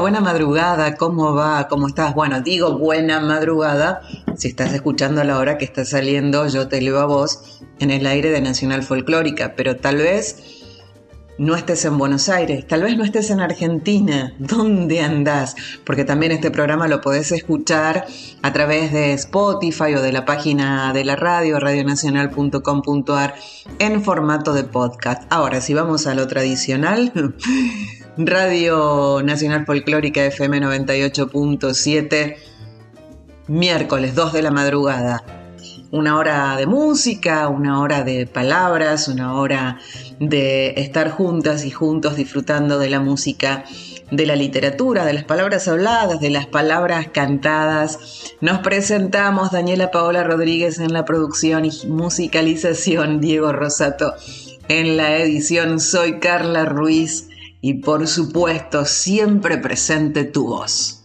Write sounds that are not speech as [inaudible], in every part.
Buena madrugada, ¿cómo va? ¿Cómo estás? Bueno, digo buena madrugada si estás escuchando a la hora que está saliendo Yo te leo a vos en el aire de Nacional Folclórica, pero tal vez no estés en Buenos Aires, tal vez no estés en Argentina, ¿dónde andás? Porque también este programa lo podés escuchar a través de Spotify o de la página de la radio, radionacional.com.ar, en formato de podcast. Ahora, si vamos a lo tradicional, [laughs] Radio Nacional Folclórica FM 98.7, miércoles 2 de la madrugada. Una hora de música, una hora de palabras, una hora de estar juntas y juntos disfrutando de la música, de la literatura, de las palabras habladas, de las palabras cantadas. Nos presentamos Daniela Paola Rodríguez en la producción y musicalización, Diego Rosato en la edición. Soy Carla Ruiz y por supuesto siempre presente tu voz.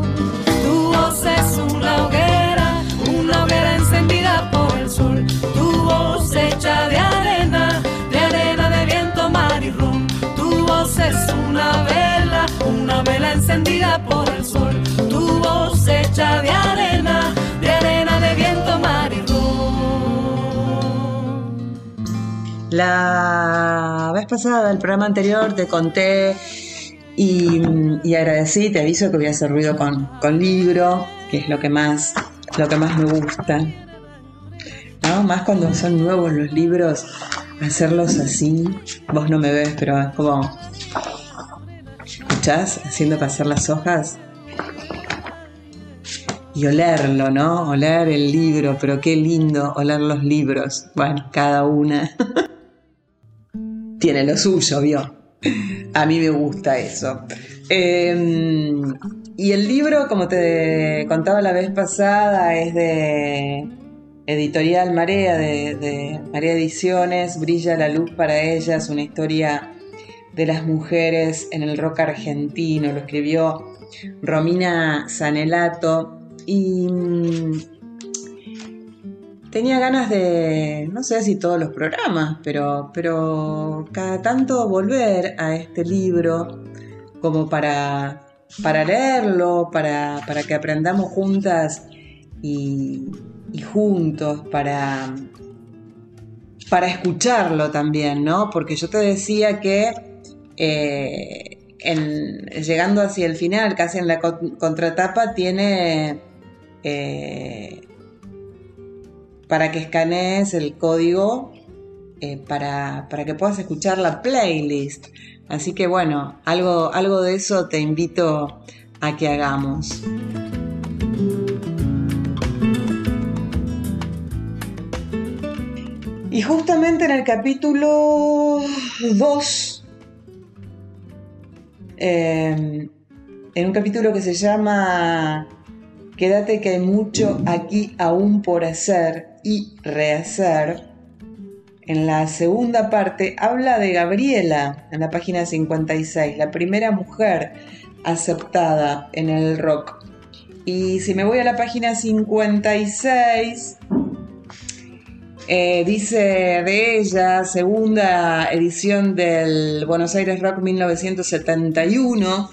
La vez pasada, el programa anterior, te conté y, agradecí, te aviso que voy a hacer ruido con, con libro, que es lo que más, lo que más me gusta. ¿No? Más cuando son nuevos los libros, hacerlos así. Vos no me ves, pero es como. ¿Escuchás? Haciendo pasar las hojas. Y olerlo, ¿no? Oler el libro, pero qué lindo oler los libros. Bueno, cada una [laughs] tiene lo suyo, vio. A mí me gusta eso. Eh, y el libro, como te contaba la vez pasada, es de Editorial Marea, de, de Marea Ediciones, Brilla la luz para ellas, una historia de las mujeres en el rock argentino. Lo escribió Romina Sanelato y tenía ganas de, no sé si todos los programas, pero, pero cada tanto volver a este libro como para, para leerlo, para, para que aprendamos juntas y, juntos, para, para escucharlo también, ¿no? Porque yo te decía que eh, llegando hacia el final, casi en la con- contratapa, tiene eh, para que escanees el código eh, para, para que puedas escuchar la playlist. Así que bueno, algo, algo de eso te invito a que hagamos. Y justamente en el capítulo 2, eh, en un capítulo que se llama Quédate que hay mucho aquí aún por hacer y rehacer, en la segunda parte habla de Gabriela, en la página 56, la primera mujer aceptada en el rock. Y si me voy a la página 56, Eh, dice de ella, segunda edición del Buenos Aires Rock 1971,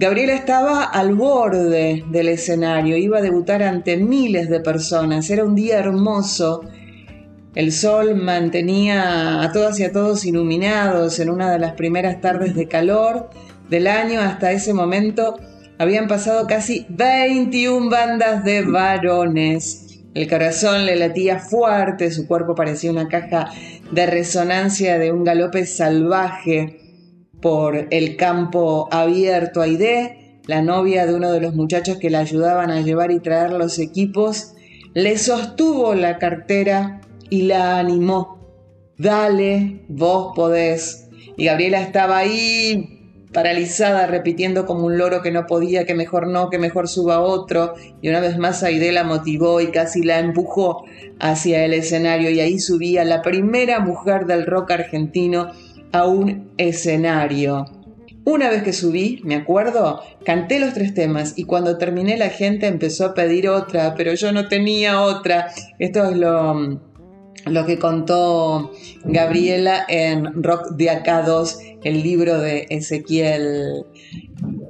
Gabriela estaba al borde del escenario, iba a debutar ante miles de personas, era un día hermoso, el sol mantenía a todas y a todos iluminados en una de las primeras tardes de calor del año. Hasta ese momento habían pasado casi 21 bandas de varones. El corazón le latía fuerte, su cuerpo parecía una caja de resonancia de un galope salvaje por el campo abierto. Aide, la novia de uno de los muchachos que la ayudaban a llevar y traer los equipos, le sostuvo la cartera y la animó. Dale, vos podés. Y Gabriela estaba ahí paralizada, repitiendo como un loro que no podía, que mejor no, que mejor suba otro. Y una vez más Aide la motivó y casi la empujó hacia el escenario. Y ahí subía la primera mujer del rock argentino a un escenario. Una vez que subí, me acuerdo, canté los tres temas y cuando terminé la gente empezó a pedir otra, pero yo no tenía otra. Esto es lo, lo que contó Gabriela en Rock de Acá 2, el libro de Ezequiel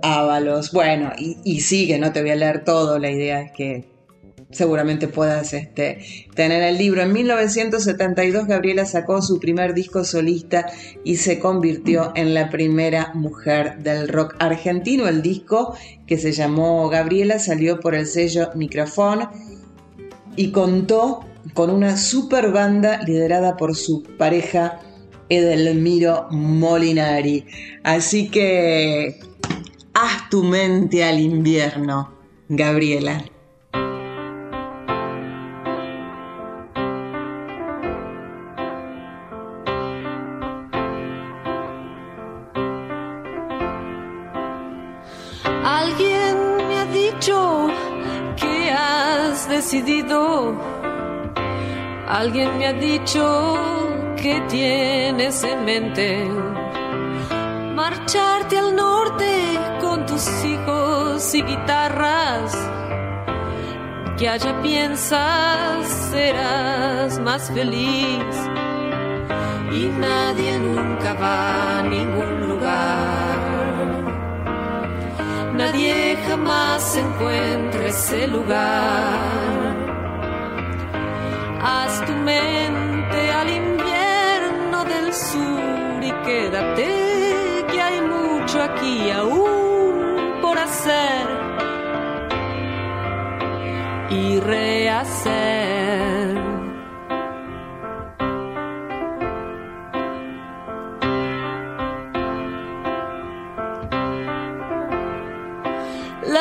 Ábalos. Bueno, y, sigue, no te voy a leer todo, la idea es que seguramente puedas este, tener el libro. En 1972 Gabriela sacó su primer disco solista y se convirtió en la primera mujer del rock argentino. El disco que se llamó Gabriela salió por el sello Microfón y contó con una super banda liderada por su pareja Edelmiro Molinari. Así que haz tu mente al invierno, Gabriela. Decidido Alguien me ha dicho que tienes en mente marcharte al norte con tus hijos y guitarras. Que allá piensas serás más feliz y nadie nunca va a ningún Nadie jamás encuentra ese lugar Haz tu mente al invierno del sur y quédate que hay mucho aquí aún por hacer y rehacer.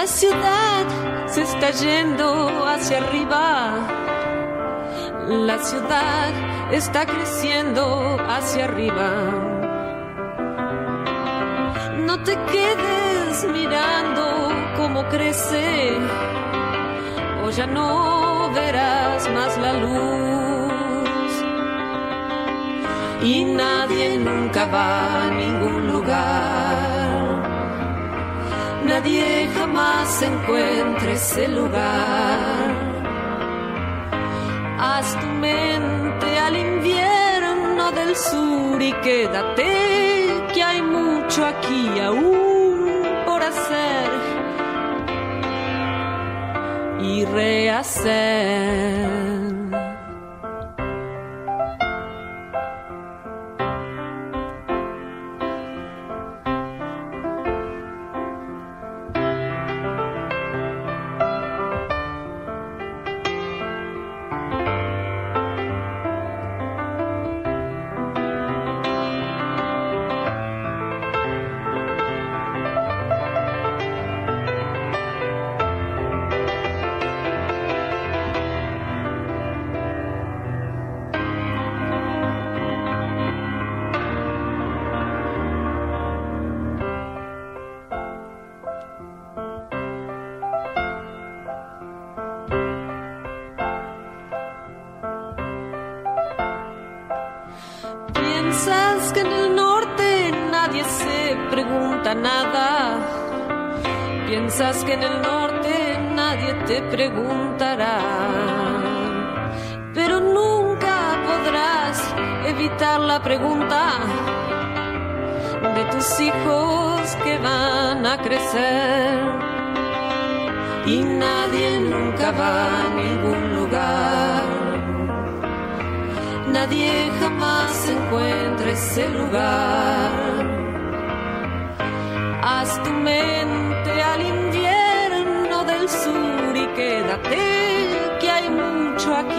Ciudad se está yendo hacia arriba la ciudad está creciendo hacia arriba. No te quedes mirando cómo crece, o ya no verás más la luz. Y nadie nunca va a ningún lugar. Nadie jamás encuentra ese lugar Haz tu mente al invierno del sur y quédate que hay mucho aquí aún por hacer y rehacer.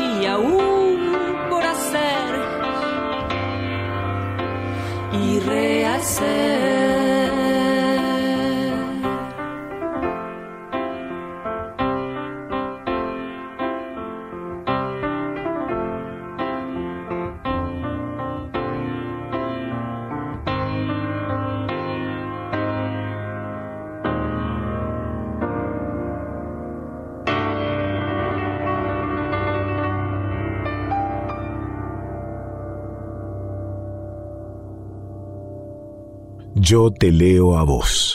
Aquí aún por hacer y rehacer. Yo te leo a vos.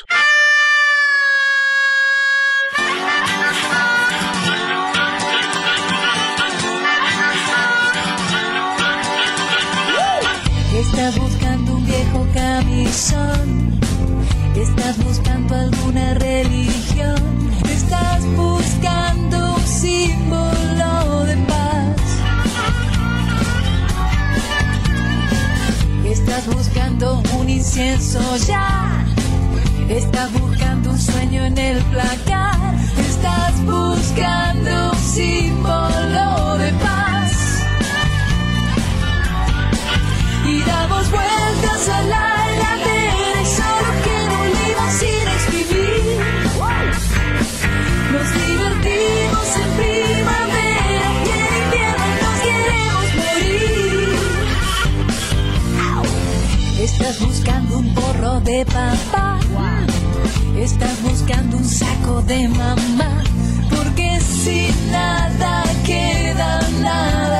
Un incienso ya, estás buscando un sueño en el placar, estás buscando un símbolo de paz. Y damos vueltas a la heladera y solo un libro sin escribir. Nos Estás buscando un borro de papá. Estás buscando un saco de mamá. Porque si nada queda, nada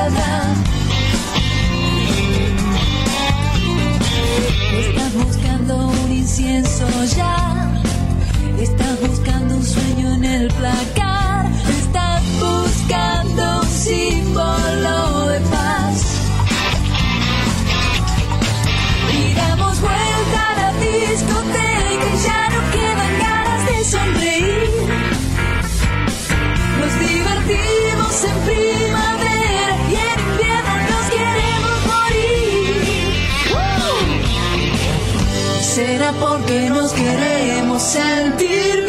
porque nos queremos sentir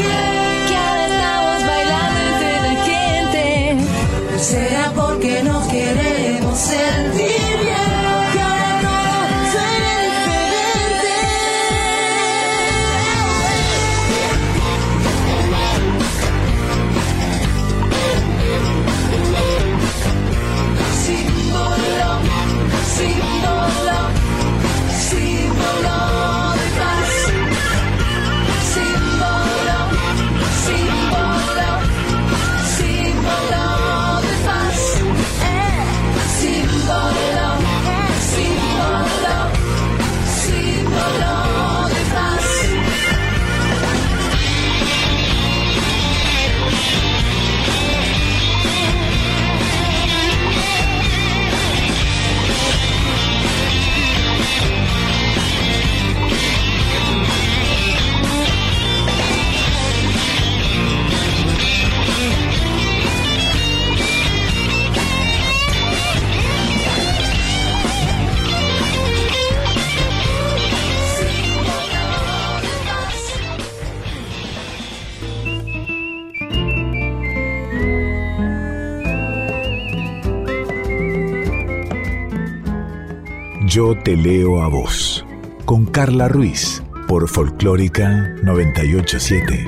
Yo te leo a vos. Con Carla Ruiz. Por Folclórica 987.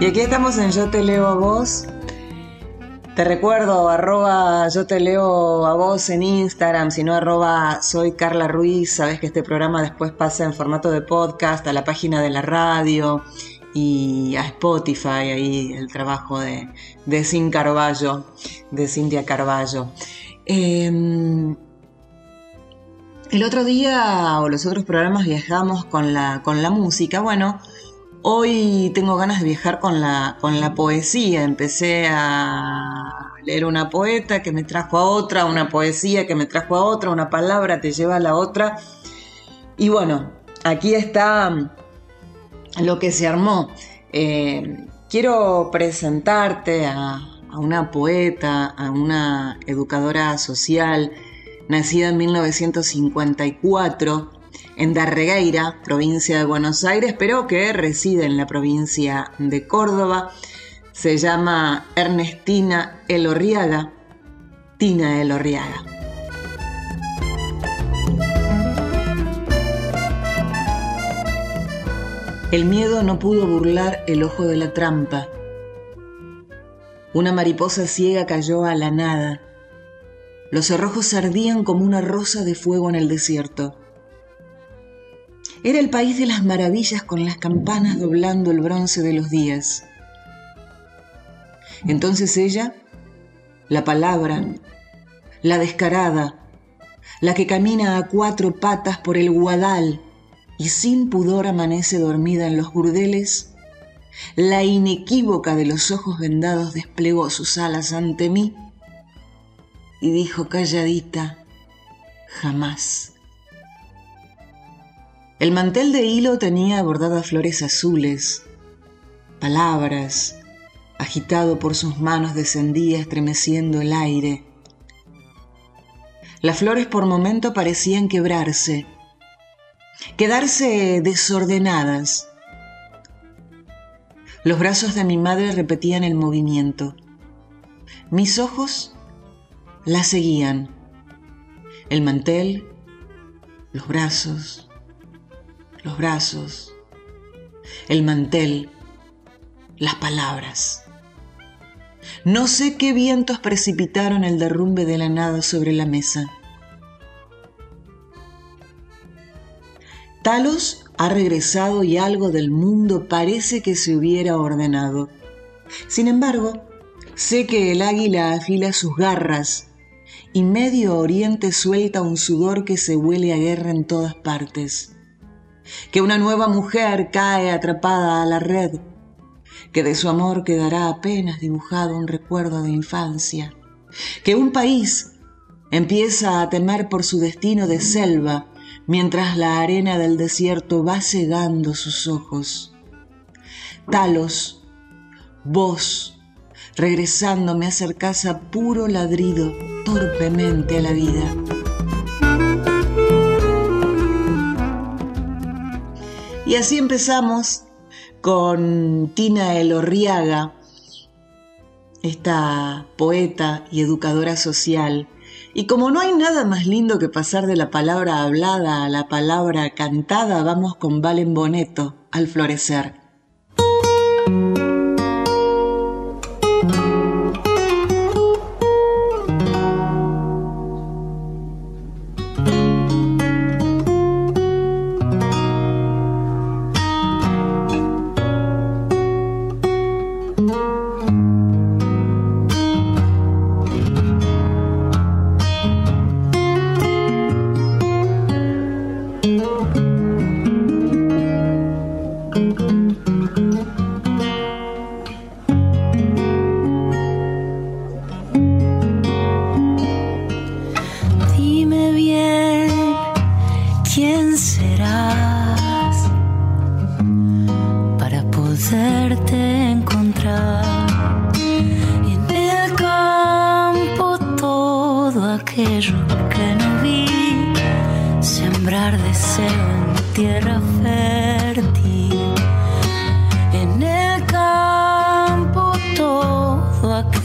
Y aquí estamos en Yo te leo a vos. Te recuerdo, arroba yo te leo a vos en Instagram, si no arroba soy Carla Ruiz, sabes que este programa después pasa en formato de podcast a la página de la radio y a Spotify, ahí el trabajo de, de Sin Carballo, de Cintia Carballo. Em, el otro día o los otros programas viajamos con la, con la música. Bueno, Hoy tengo ganas de viajar con la, con la poesía. Empecé a leer una poeta que me trajo a otra, una poesía que me trajo a otra, una palabra te lleva a la otra. Y bueno, aquí está lo que se armó. Eh, quiero presentarte a, a una poeta, a una educadora social, nacida en 1954 en Darregueira, provincia de Buenos Aires, pero que reside en la provincia de Córdoba. Se llama Ernestina Elorriaga, Tina Elorriaga. El miedo no pudo burlar el ojo de la trampa. Una mariposa ciega cayó a la nada. Los cerrojos ardían como una rosa de fuego en el desierto. Era el país de las maravillas con las campanas doblando el bronce de los días. Entonces ella, la palabra, la descarada, la que camina a cuatro patas por el guadal y sin pudor amanece dormida en los burdeles, la inequívoca de los ojos vendados desplegó sus alas ante mí y dijo calladita, jamás. El mantel de hilo tenía bordadas flores azules, palabras, agitado por sus manos descendía estremeciendo el aire. Las flores por momento parecían quebrarse, quedarse desordenadas. Los brazos de mi madre repetían el movimiento. Mis ojos la seguían. El mantel, los brazos, los brazos, el mantel, las palabras. No sé qué vientos precipitaron el derrumbe de la nada sobre la mesa. Talos ha regresado y algo del mundo parece que se hubiera ordenado. Sin embargo, sé que el águila afila sus garras y Medio Oriente suelta un sudor que se huele a guerra en todas partes que una nueva mujer cae atrapada a la red, que de su amor quedará apenas dibujado un recuerdo de infancia, que un país empieza a temer por su destino de selva mientras la arena del desierto va cegando sus ojos. Talos, vos, regresando me acercás a puro ladrido torpemente a la vida. Y así empezamos con Tina Elorriaga, esta poeta y educadora social. Y como no hay nada más lindo que pasar de la palabra hablada a la palabra cantada, vamos con Valen Boneto al florecer.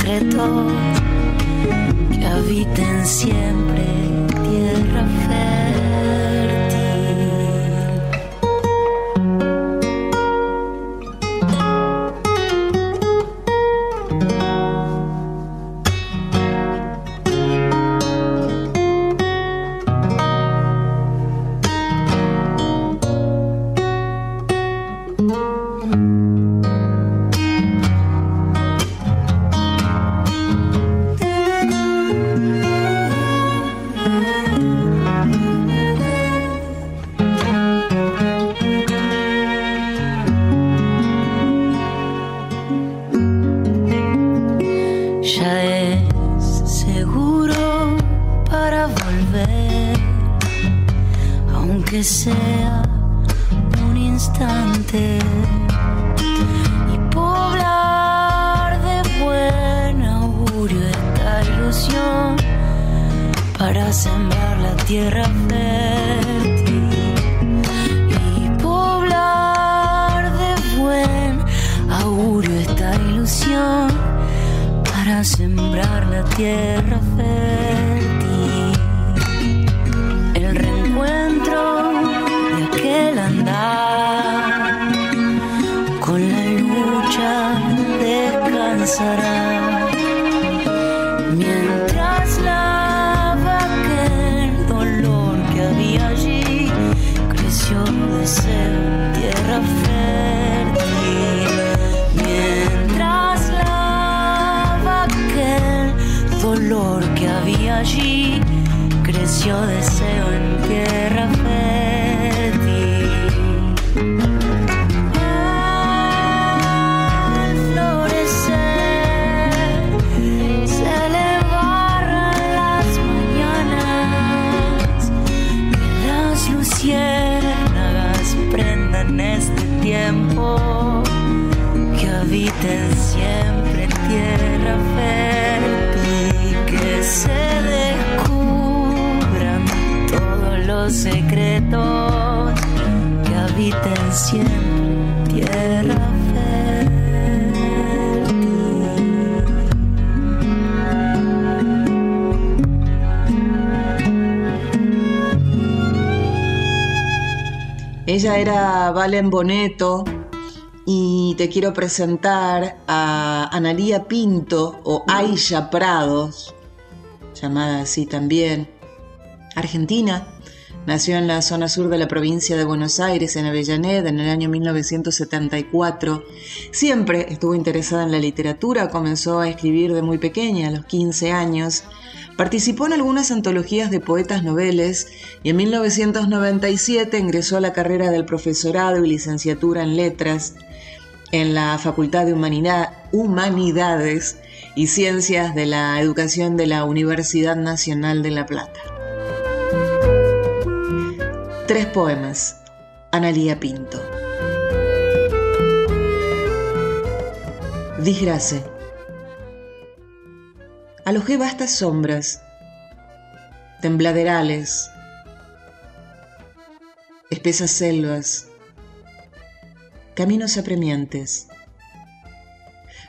los secretos que habiten siempre tierra Ella era Valen Boneto y te quiero presentar a Analía Pinto o Aisha Prados, llamada así también, argentina. Nació en la zona sur de la provincia de Buenos Aires, en Avellaneda, en el año 1974. Siempre estuvo interesada en la literatura, comenzó a escribir de muy pequeña, a los 15 años, Participó en algunas antologías de poetas noveles y en 1997 ingresó a la carrera del profesorado y licenciatura en letras en la Facultad de Humanidades y Ciencias de la Educación de la Universidad Nacional de La Plata. Tres poemas. Analía Pinto. Disgrace. Alojé vastas sombras, tembladerales, espesas selvas, caminos apremiantes.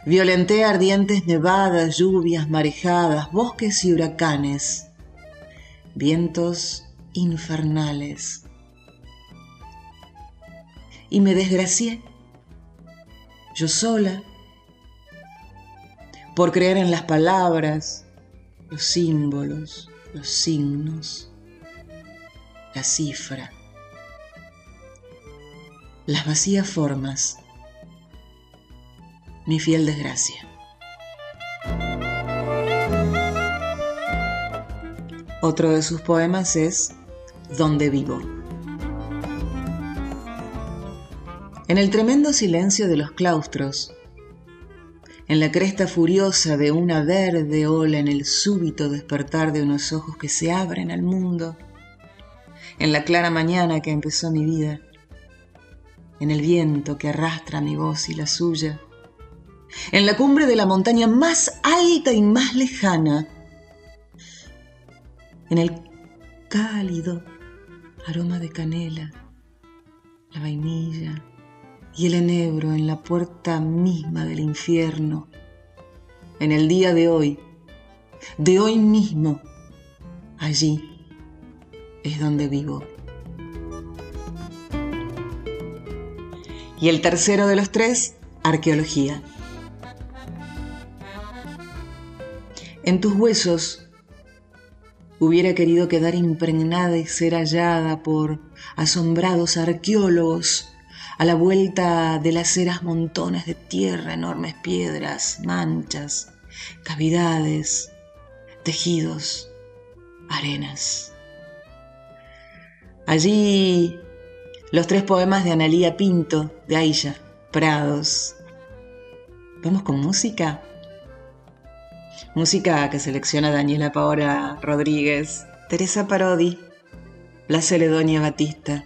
Violenté ardientes nevadas, lluvias, marejadas, bosques y huracanes, vientos infernales. Y me desgracié, yo sola, por creer en las palabras, los símbolos, los signos, la cifra, las vacías formas, mi fiel desgracia. Otro de sus poemas es Donde vivo. En el tremendo silencio de los claustros, en la cresta furiosa de una verde ola, en el súbito despertar de unos ojos que se abren al mundo, en la clara mañana que empezó mi vida, en el viento que arrastra mi voz y la suya, en la cumbre de la montaña más alta y más lejana, en el cálido aroma de canela, la vainilla y el enebro en la puerta misma del infierno, en el día de hoy, de hoy mismo, allí es donde vivo. Y el tercero de los tres, arqueología. En tus huesos hubiera querido quedar impregnada y ser hallada por asombrados arqueólogos a la vuelta de las eras montones de tierra, enormes piedras, manchas, cavidades, tejidos, arenas. Allí los tres poemas de Analía Pinto, de Aisha, Prados. ¿Vamos con música? Música que selecciona Daniela Paola Rodríguez, Teresa Parodi, La Celedonia Batista.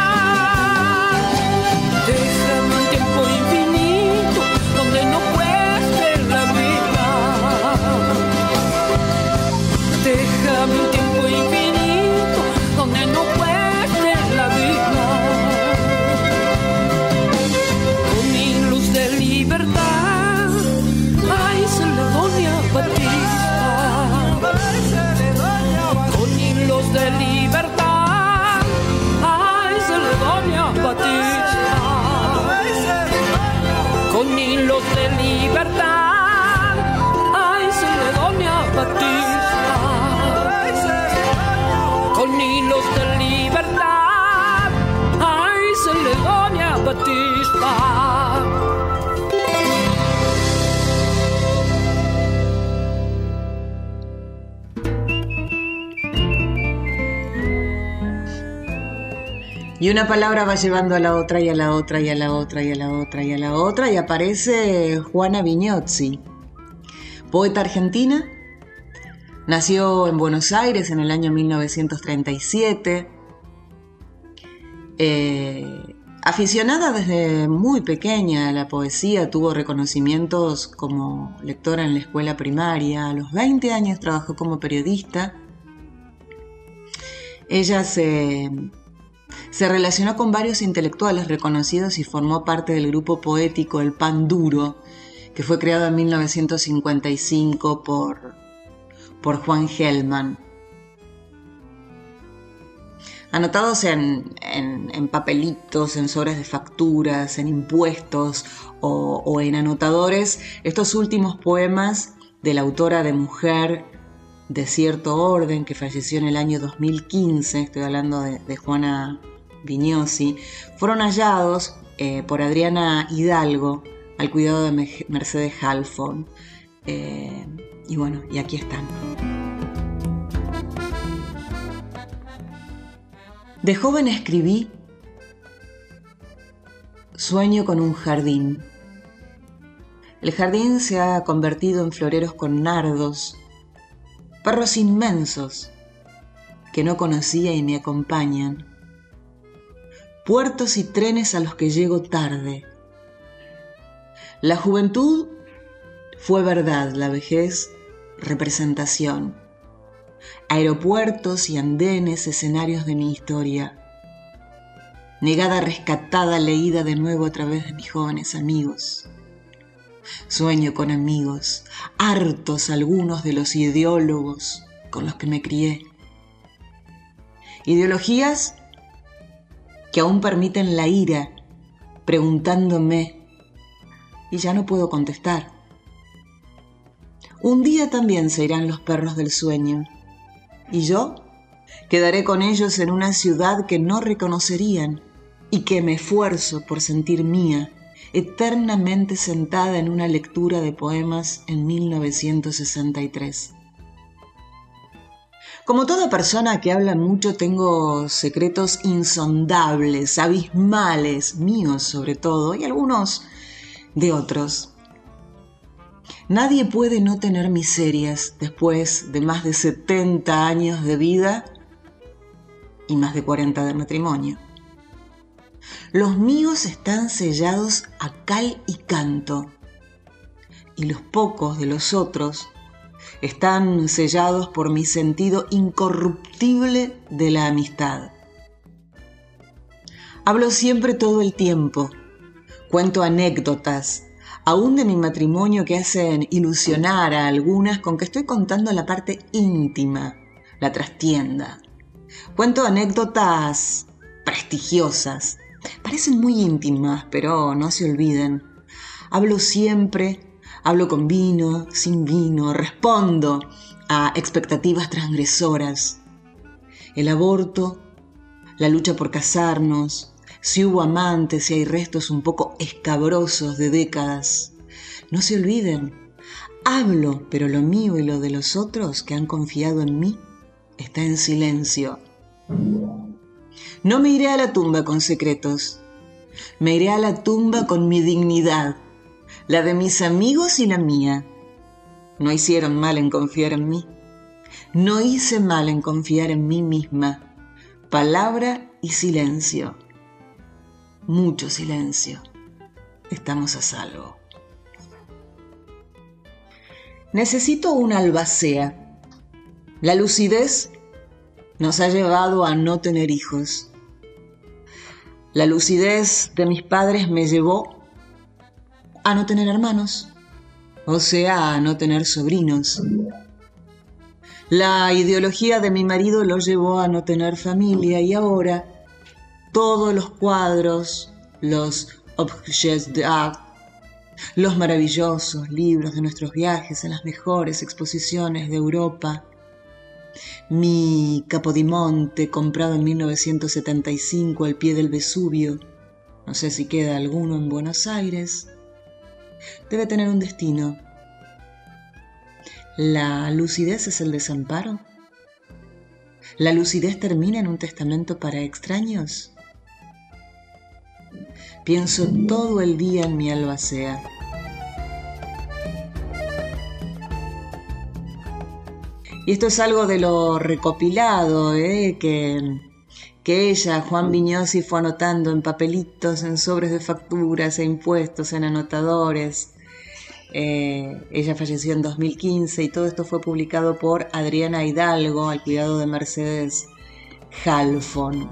una palabra va llevando a la otra y a la otra y a la otra y a la otra y a la otra y aparece Juana Viñozzi, poeta argentina, Nació en Buenos Aires en el año 1937. Eh, aficionada desde muy pequeña a la poesía, tuvo reconocimientos como lectora en la escuela primaria. A los 20 años trabajó como periodista. Ella se, se relacionó con varios intelectuales reconocidos y formó parte del grupo poético El Pan Duro, que fue creado en 1955 por, por Juan Gelman. Anotados en, en, papelitos, en sobres de facturas, en impuestos o, en anotadores, estos últimos poemas de la autora de Mujer de cierto orden que falleció en el año 2015, estoy hablando de, Juana Fueron hallados eh, por Adriana Hidalgo al cuidado de Mercedes Halfon. Eh, y bueno, y aquí están. De joven escribí Sueño con un jardín. El jardín se ha convertido en floreros con nardos, perros inmensos que no conocía y me acompañan, puertos y trenes a los que llego tarde. La juventud fue verdad, la vejez representación. Aeropuertos y andenes, escenarios de mi historia. Negada, rescatada, leída de nuevo a través de mis jóvenes amigos. Sueño con amigos, hartos algunos de los ideólogos con los que me crié. Ideologías que aún permiten la ira, preguntándome, y ya no puedo contestar. Un día también se irán los perros del sueño, y yo quedaré con ellos en una ciudad que no reconocerían y que me esfuerzo por sentir mía eternamente sentada en una lectura de poemas en 1963. Como toda persona que habla mucho, tengo secretos insondables, abismales, míos sobre todo, y algunos de otros. Nadie puede no tener miserias después de más de 70 años de vida y más de 40 de matrimonio. Los míos están sellados a cal y canto, y los pocos de los otros están sellados por mi sentido incorruptible de la amistad. Hablo siempre todo el tiempo, cuento anécdotas, aún de mi matrimonio que hacen ilusionar a algunas con que estoy contando la parte íntima, la trastienda. Cuento anécdotas prestigiosas, Parecen muy íntimas, pero no se olviden. Hablo siempre, hablo con vino, sin vino, respondo a expectativas transgresoras. El aborto, la lucha por casarnos, si hubo amantes, si hay restos un poco escabrosos de décadas. No se olviden, hablo, pero lo mío y lo de los otros que han confiado en mí está en silencio. No me iré a la tumba con secretos, me iré a la tumba con mi dignidad, la de mis amigos y la mía. No hicieron mal en confiar en mí. No hice mal en confiar en mí misma. Palabra y silencio. Mucho silencio. Estamos a salvo. Necesito una albacea. La lucidez nos ha llevado a no tener hijos. La lucidez de mis padres me llevó a no tener hermanos, o sea, a no tener sobrinos. La ideología de mi marido lo llevó a no tener familia y ahora todos los cuadros, los objets d'art, los maravillosos libros de nuestros viajes a las mejores exposiciones de Europa, mi capodimonte comprado en 1975 al pie del Vesubio, no sé si queda alguno en Buenos Aires, debe tener un destino. ¿La lucidez es el desamparo? ¿La lucidez termina en un testamento para extraños? Pienso todo el día en mi albacea Y esto es algo de lo recopilado ¿eh? que, que ella, Juan Viñosi, fue anotando en papelitos, en sobres de facturas e impuestos, en anotadores. Eh, ella falleció en 2015 y todo esto fue publicado por Adriana Hidalgo al cuidado de Mercedes Halfon.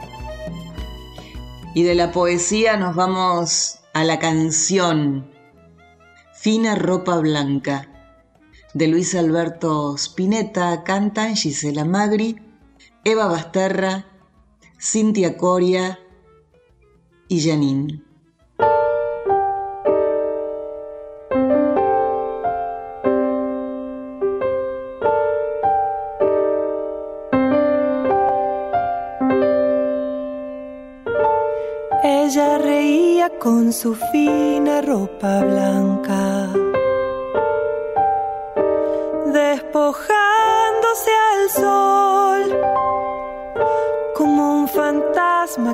Y de la poesía nos vamos a la canción Fina Ropa Blanca de Luis Alberto Spinetta cantan Gisela Magri, Eva Basterra, Cintia Coria y Janine. Ella reía con su fina ropa blanca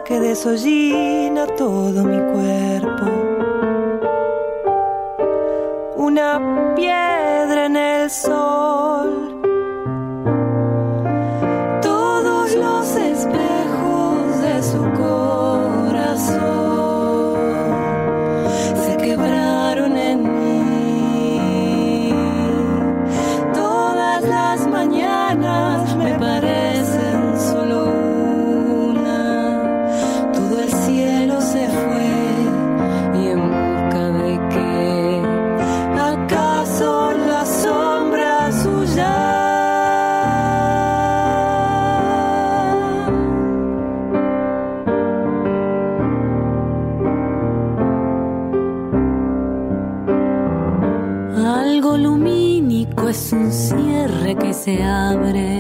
que desollina todo mi cuerpo. Una piedra en el sol. Se abre.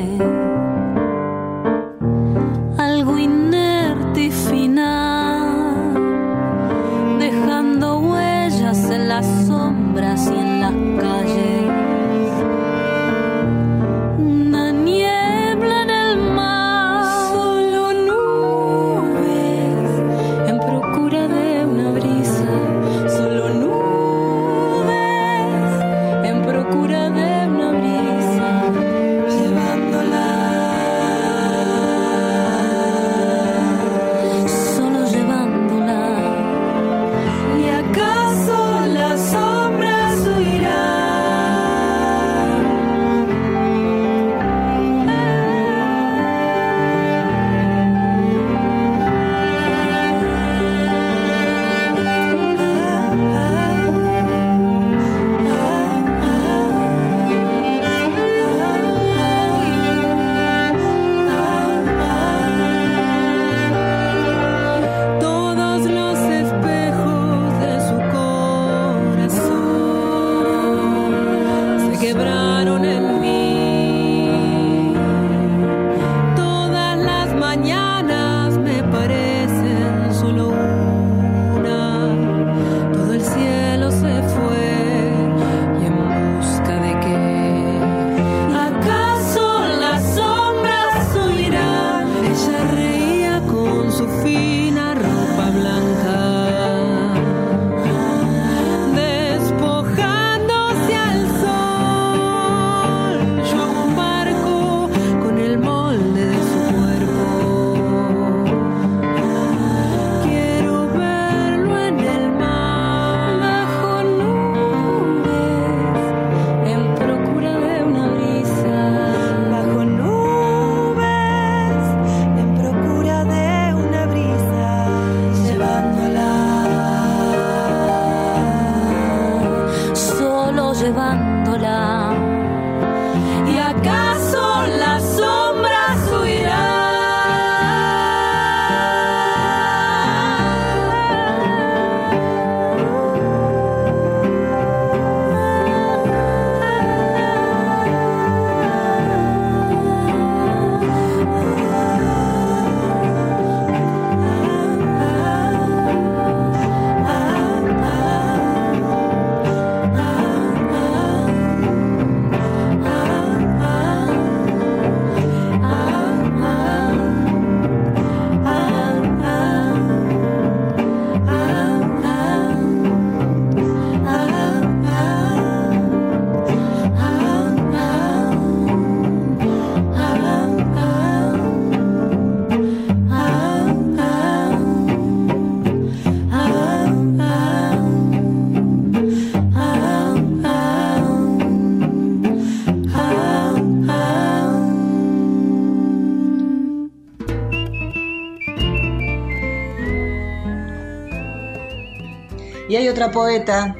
Y hay otra poeta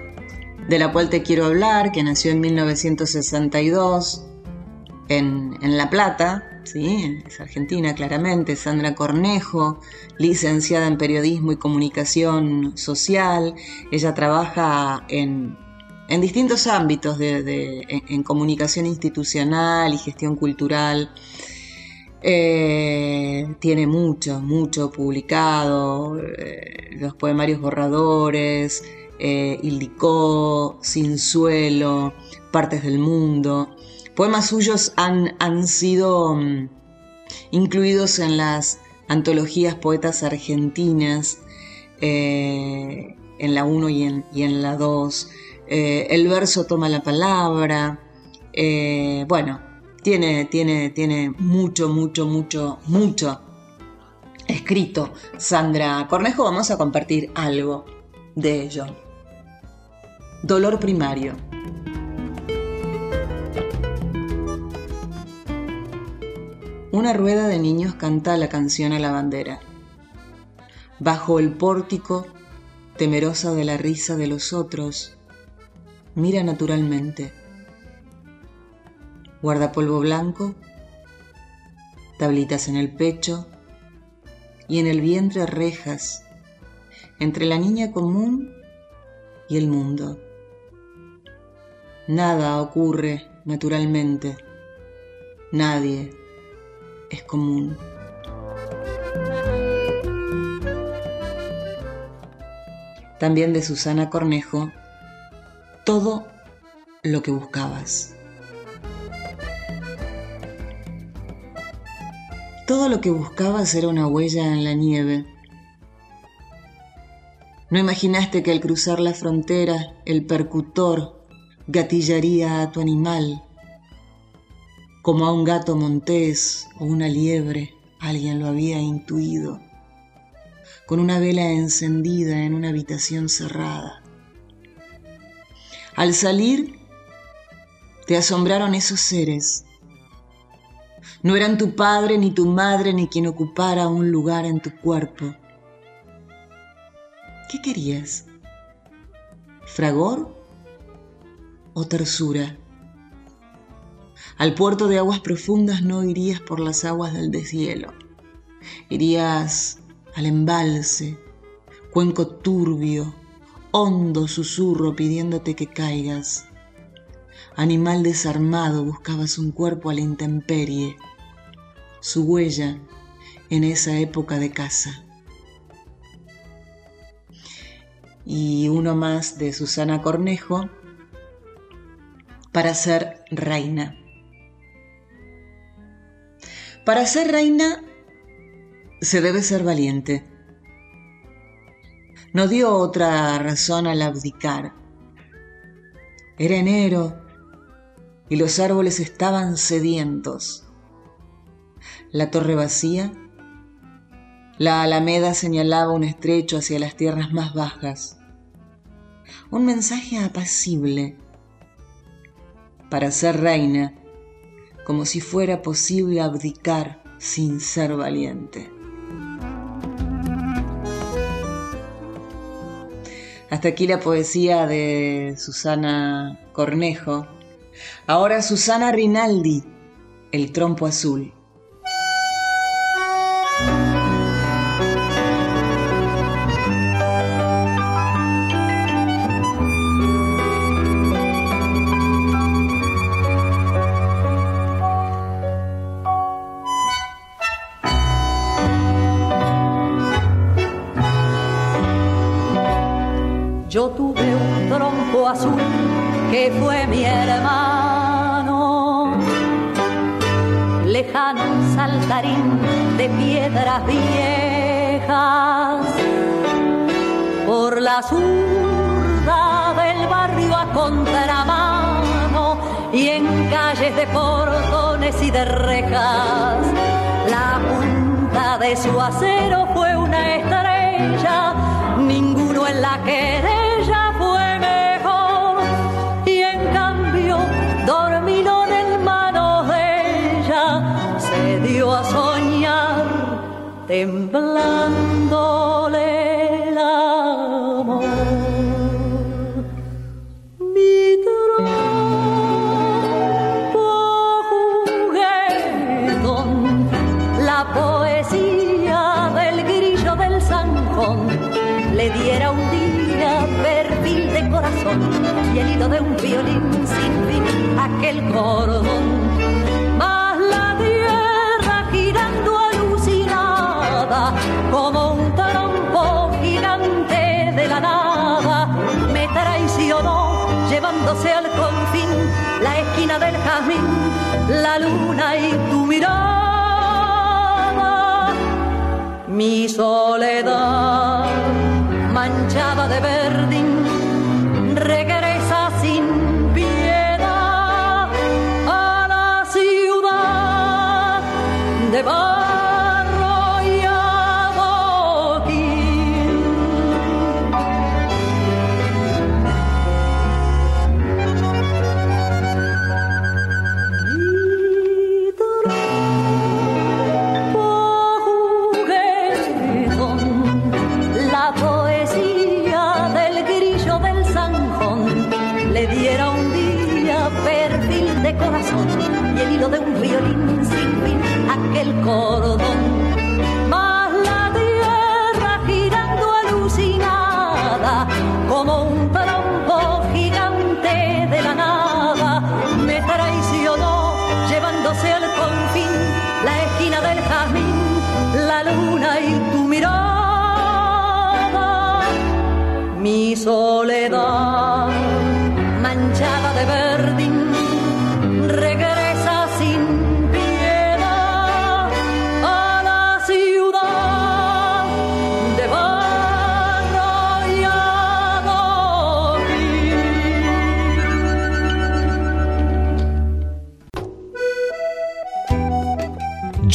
de la cual te quiero hablar, que nació en 1962 en, en La Plata, ¿sí? es argentina claramente, Sandra Cornejo, licenciada en periodismo y comunicación social. Ella trabaja en, en distintos ámbitos de, en, comunicación institucional y gestión cultural. Eh, tiene mucho, mucho publicado, eh, los poemarios borradores, eh, Ildicó, Sin Suelo, Partes del Mundo. Poemas suyos han, han sido mm, incluidos en las antologías poetas argentinas, eh, en la 1 y en, y en la 2. Eh, el verso toma la palabra. Bueno, tiene, tiene, tiene mucho, mucho, mucho, mucho escrito. Sandra Cornejo, vamos a compartir algo de ello. Dolor primario. Una rueda de niños canta la canción a la bandera. Bajo el pórtico, temerosa de la risa de los otros, mira naturalmente. Guardapolvo blanco, tablitas en el pecho y en el vientre rejas entre la niña común y el mundo. Nada ocurre naturalmente, nadie es común. También de Susana Cornejo, todo lo que buscabas. Todo lo que buscabas era una huella en la nieve. No imaginaste que al cruzar la frontera el percutor gatillaría a tu animal como a un gato montés o una liebre, alguien lo había intuido, con una vela encendida en una habitación cerrada. Al salir, te asombraron esos seres. No eran tu padre ni tu madre ni quien ocupara un lugar en tu cuerpo. ¿Qué querías? ¿Fragor o tersura? Al puerto de aguas profundas no irías por las aguas del deshielo. Irías al embalse, cuenco turbio, hondo susurro pidiéndote que caigas. Animal desarmado buscabas un cuerpo a la intemperie, su huella en esa época de caza. Y uno más de Susana Cornejo para ser reina. Para ser reina se debe ser valiente. No dio otra razón al abdicar. Era enero y los árboles estaban sedientos. La torre vacía, la alameda señalaba un estrecho hacia las tierras más bajas. Un mensaje apacible. Para ser reina, como si fuera posible abdicar sin ser valiente. Hasta aquí la poesía de Susana Cornejo. Ahora Susana Rinaldi, El trompo azul. Diera un día perfil de corazón y el hilo de un violín sin fin, aquel cordón. Más la tierra girando alucinada como un trompo gigante de la nada. Me traicionó llevándose al confín la esquina del jazmín, la luna y tu mirada. Mi soledad manchada de verdín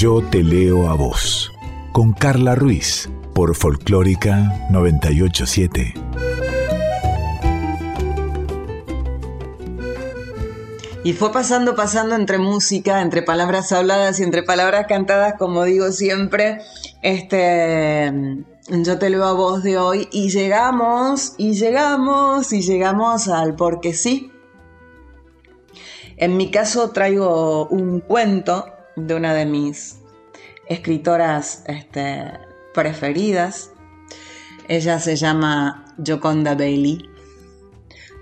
Yo te leo a vos. Con Carla Ruiz. Por Folclórica 987. Y fue pasando, pasando entre música, entre palabras habladas y entre palabras cantadas, como digo siempre, este, yo te leo a voz de hoy y llegamos, y llegamos, y llegamos al porque sí. En mi caso traigo un cuento de una de mis escritoras este, preferidas. Ella se llama Joconda Bailey.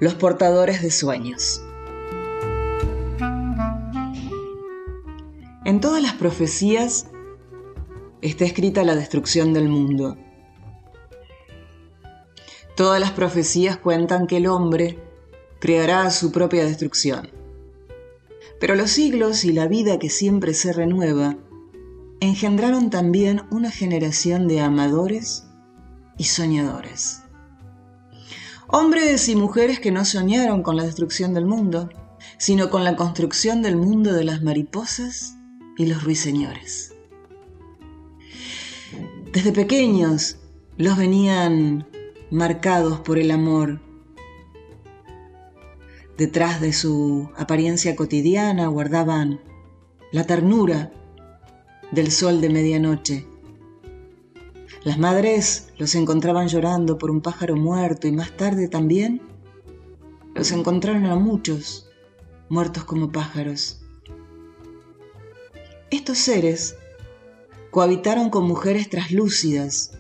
Los portadores de sueños. En todas las profecías está escrita la destrucción del mundo. Todas las profecías cuentan que el hombre creará su propia destrucción. Pero los siglos y la vida que siempre se renueva engendraron también una generación de amadores y soñadores. Hombres y mujeres que no soñaron con la destrucción del mundo, sino con la construcción del mundo de las mariposas y los ruiseñores. Desde pequeños los venían marcados por el amor. Detrás de su apariencia cotidiana guardaban la ternura del sol de medianoche. Las madres los encontraban llorando por un pájaro muerto y más tarde también los encontraron a muchos muertos como pájaros. Estos seres cohabitaron con mujeres traslúcidas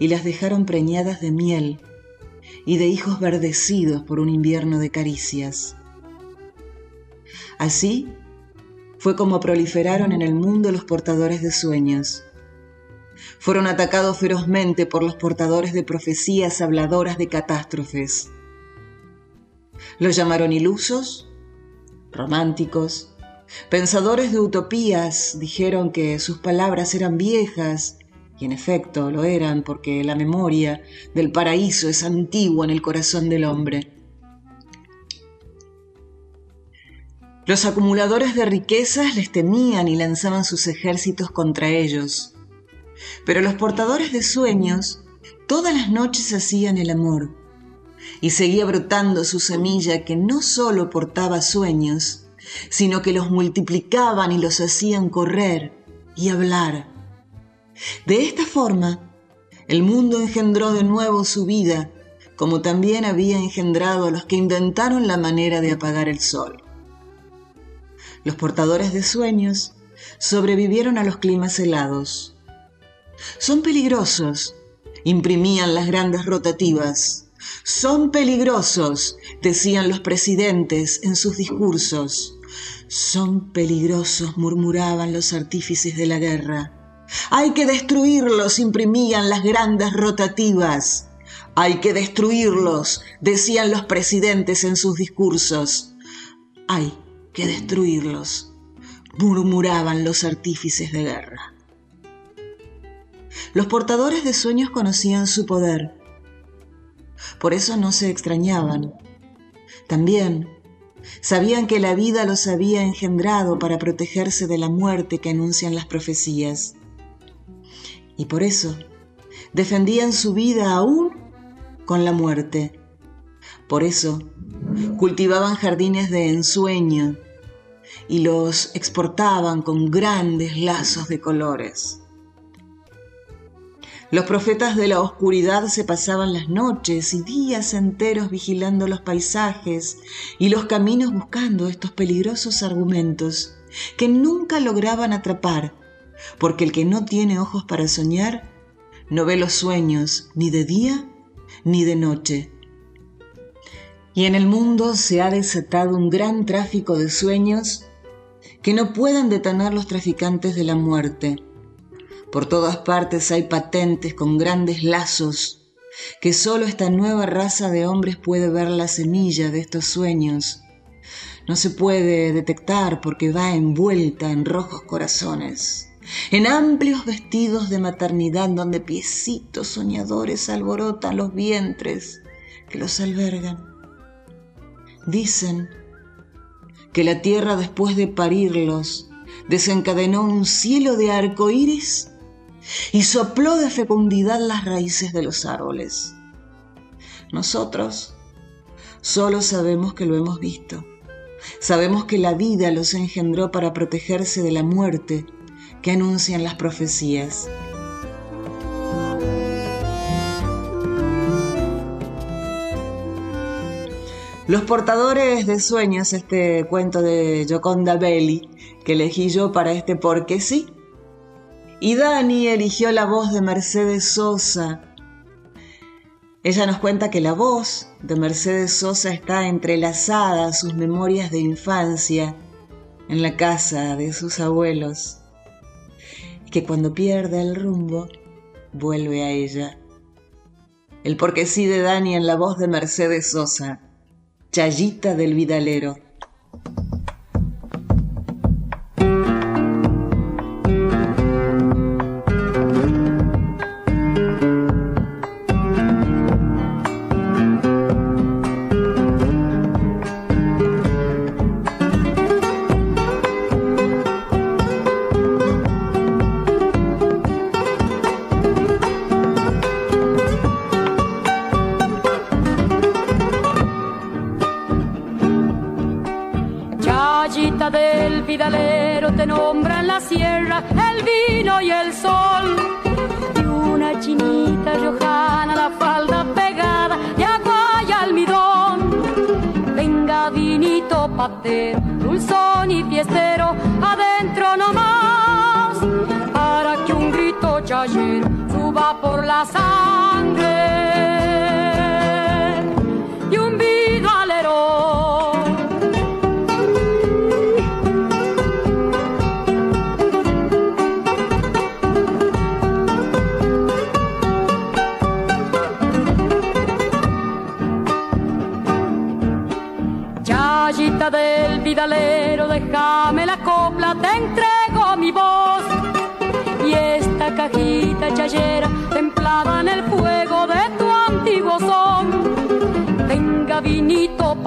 y las dejaron preñadas de miel y de hijos verdecidos por un invierno de caricias. Así fue como proliferaron en el mundo los portadores de sueños. Fueron atacados ferozmente por los portadores de profecías habladoras de catástrofes. Los llamaron ilusos, románticos, pensadores de utopías, dijeron que sus palabras eran viejas, y en efecto lo eran porque la memoria del paraíso es antigua en el corazón del hombre. Los acumuladores de riquezas les temían y lanzaban sus ejércitos contra ellos. Pero los portadores de sueños todas las noches hacían el amor y seguía brotando su semilla que no solo portaba sueños, sino que los multiplicaban y los hacían correr y hablar. De esta forma, el mundo engendró de nuevo su vida, como también había engendrado a los que inventaron la manera de apagar el sol. Los portadores de sueños sobrevivieron a los climas helados. Son peligrosos imprimían las grandes rotativas. Son peligrosos, decían los presidentes en sus discursos. Son peligrosos, murmuraban los artífices de la guerra. Hay que destruirlos, imprimían las grandes rotativas. Hay que destruirlos, decían los presidentes en sus discursos. Hay que destruirlos, murmuraban los artífices de guerra. Los portadores de sueños conocían su poder. Por eso no se extrañaban. También sabían que la vida los había engendrado para protegerse de la muerte que anuncian las profecías. Y por eso defendían su vida aún con la muerte. Por eso cultivaban jardines de ensueño y los exportaban con grandes lazos de colores. Los profetas de la oscuridad se pasaban las noches y días enteros vigilando los paisajes y los caminos buscando estos peligrosos argumentos que nunca lograban atrapar, porque el que no tiene ojos para soñar no ve los sueños ni de día ni de noche. Y en el mundo se ha desatado un gran tráfico de sueños que no pueden detener los traficantes de la muerte por todas partes hay patentes con grandes lazos, que solo esta nueva raza de hombres puede ver la semilla de estos sueños. No se puede detectar porque va envuelta en rojos corazones, en amplios vestidos de maternidad donde piecitos soñadores alborotan los vientres que los albergan. Dicen que la tierra después de parirlos desencadenó un cielo de arco iris y sopló de fecundidad las raíces de los árboles. Nosotros solo sabemos que lo hemos visto. Sabemos que la vida los engendró para protegerse de la muerte que anuncian las profecías. Los portadores de sueños, este cuento de Gioconda Belli, que elegí yo para este porque sí, y Dani eligió la voz de Mercedes Sosa. Ella nos cuenta que la voz de Mercedes Sosa está entrelazada a sus memorias de infancia en la casa de sus abuelos, que cuando pierde el rumbo vuelve a ella. El porque sí de Dani en la voz de Mercedes Sosa, Chayita del Vidalero.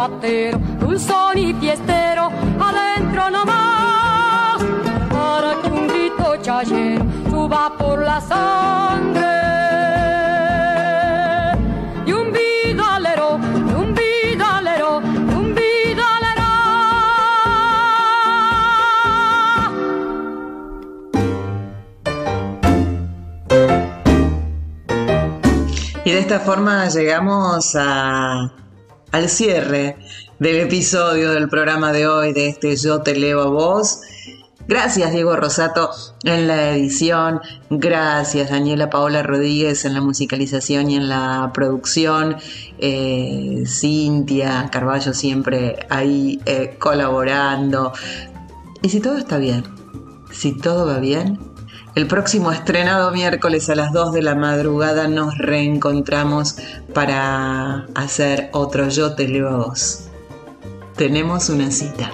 Vinito patero, dulzón y fiestero, adentro nomás. Para que un grito chayero suba por la sangre. Y de esta forma llegamos a, al cierre del episodio del programa de hoy, de este Yo te leo a vos. Gracias Diego Rosato en la edición. Gracias Daniela Paola Rodríguez en la musicalización y en la producción. Eh, Cintia Carballo siempre ahí eh, colaborando. Y si todo está bien, si todo va bien, el próximo estrenado miércoles a las 2 de la madrugada nos reencontramos para hacer otro Yo te leo a vos. Tenemos una cita.